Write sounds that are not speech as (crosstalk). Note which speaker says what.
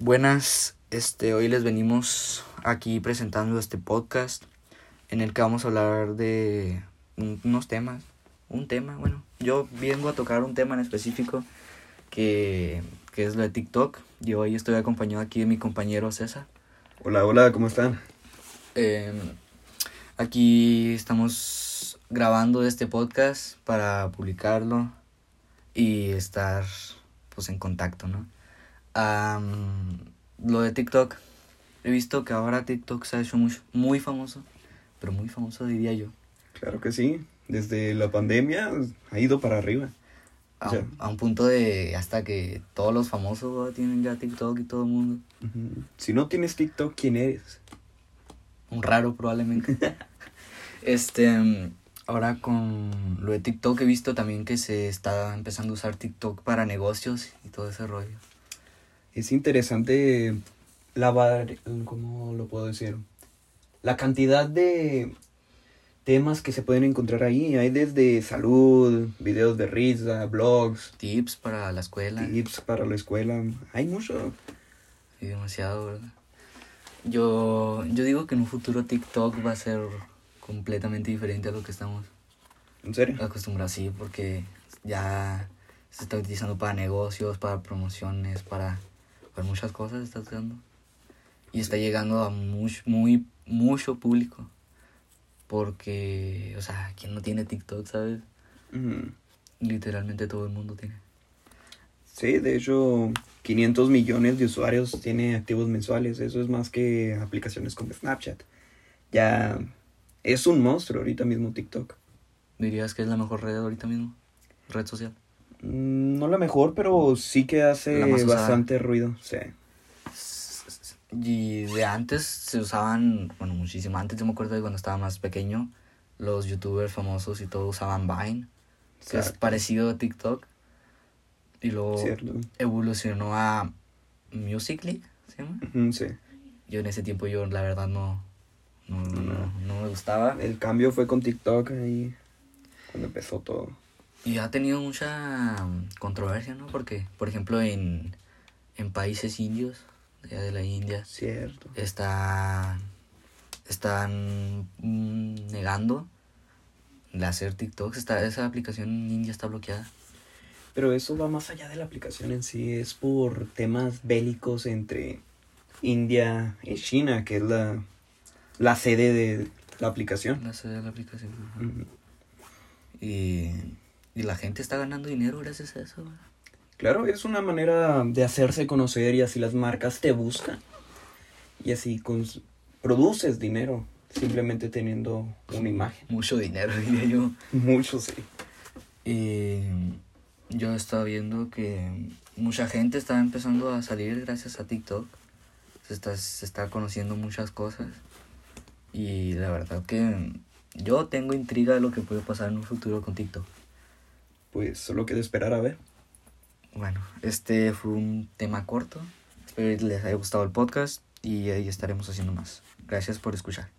Speaker 1: Buenas, este, hoy les venimos aquí presentando este podcast en el que vamos a hablar de un- unos temas, un tema, bueno, yo vengo a tocar un tema en específico que, que es lo de TikTok y hoy estoy acompañado aquí de mi compañero César.
Speaker 2: Hola, hola, ¿cómo están?
Speaker 1: Eh, aquí estamos grabando este podcast para publicarlo y estar pues en contacto, ¿no? Am, lo de TikTok, he visto que ahora TikTok se ha hecho muy, muy famoso, pero muy famoso diría yo,
Speaker 2: Claro que sí, desde la pandemia ha ido para arriba.
Speaker 1: a, un punto de hasta que todos los famosos tienen ya TikTok y todo el mundo.
Speaker 2: Si no tienes TikTok, ¿quién eres?
Speaker 1: un raro probablemente. (laughs) este, ahora con lo de TikTok he visto también que se está empezando a usar TikTok para negocios y todo ese rollo.
Speaker 2: Es interesante la ¿cómo lo puedo decir? La cantidad de temas que se pueden encontrar ahí. Hay desde salud, videos de risa, blogs,
Speaker 1: Tips para la escuela.
Speaker 2: tips para la escuela. Hay mucho.
Speaker 1: Y demasiado, ¿verdad? Yo, yo digo que en un futuro TikTok va a ser completamente diferente a lo que estamos
Speaker 2: ¿En serio?
Speaker 1: acostumbrados, sí, porque ya se está utilizando para negocios, para promociones, para, muchas cosas está usando. Y está llegando a mucho, muy, mucho público. Porque, o sea, ¿quién no tiene TikTok, sabes? Literalmente todo el mundo tiene.
Speaker 2: Sí, de hecho, 500 millones de usuarios tiene activos mensuales. Eso es más que aplicaciones como Snapchat. Ya es un monstruo ahorita mismo TikTok.
Speaker 1: ¿Dirías que es la mejor red ahorita mismo? Red social.
Speaker 2: Mm, No la mejor, pero sí que hace bastante ruido. Sí.
Speaker 1: Y de antes se usaban, bueno, muchísimo antes, yo me acuerdo de cuando estaba más pequeño, los youtubers famosos y todo usaban Vine, que es parecido a TikTok. Y luego
Speaker 2: Cierto.
Speaker 1: evolucionó a Musical.ly, ¿se llama?
Speaker 2: Sí.
Speaker 1: Yo en ese tiempo yo la verdad no, no, no, no, no me gustaba.
Speaker 2: El cambio fue con TikTok ahí cuando empezó todo.
Speaker 1: Y ha tenido mucha mm, controversia, ¿no? Porque, por ejemplo, en, en países indios, de allá de la India,
Speaker 2: Cierto.
Speaker 1: está, están mm, negando el hacer TikToks. Está, esa aplicación en India está bloqueada.
Speaker 2: Pero eso va más allá de la aplicación en sí, es por temas bélicos entre India y China, que es la, la sede de la aplicación.
Speaker 1: La sede de la aplicación. y, y la gente está ganando dinero gracias a eso. ¿verdad?
Speaker 2: Claro, es una manera de hacerse conocer y así las marcas te buscan. Y así produces dinero simplemente teniendo una imagen.
Speaker 1: Mucho dinero, (laughs) diría yo.
Speaker 2: Mucho, sí.
Speaker 1: Y yo estaba viendo que mucha gente está empezando a salir gracias a TikTok. Se está, se está conociendo muchas cosas. Y la verdad que yo tengo intriga de lo que puede pasar en un futuro con TikTok.
Speaker 2: Pues solo queda esperar a ver.
Speaker 1: Bueno, este fue un tema corto. Espero les haya gustado el podcast y ahí estaremos haciendo más. Gracias por escuchar.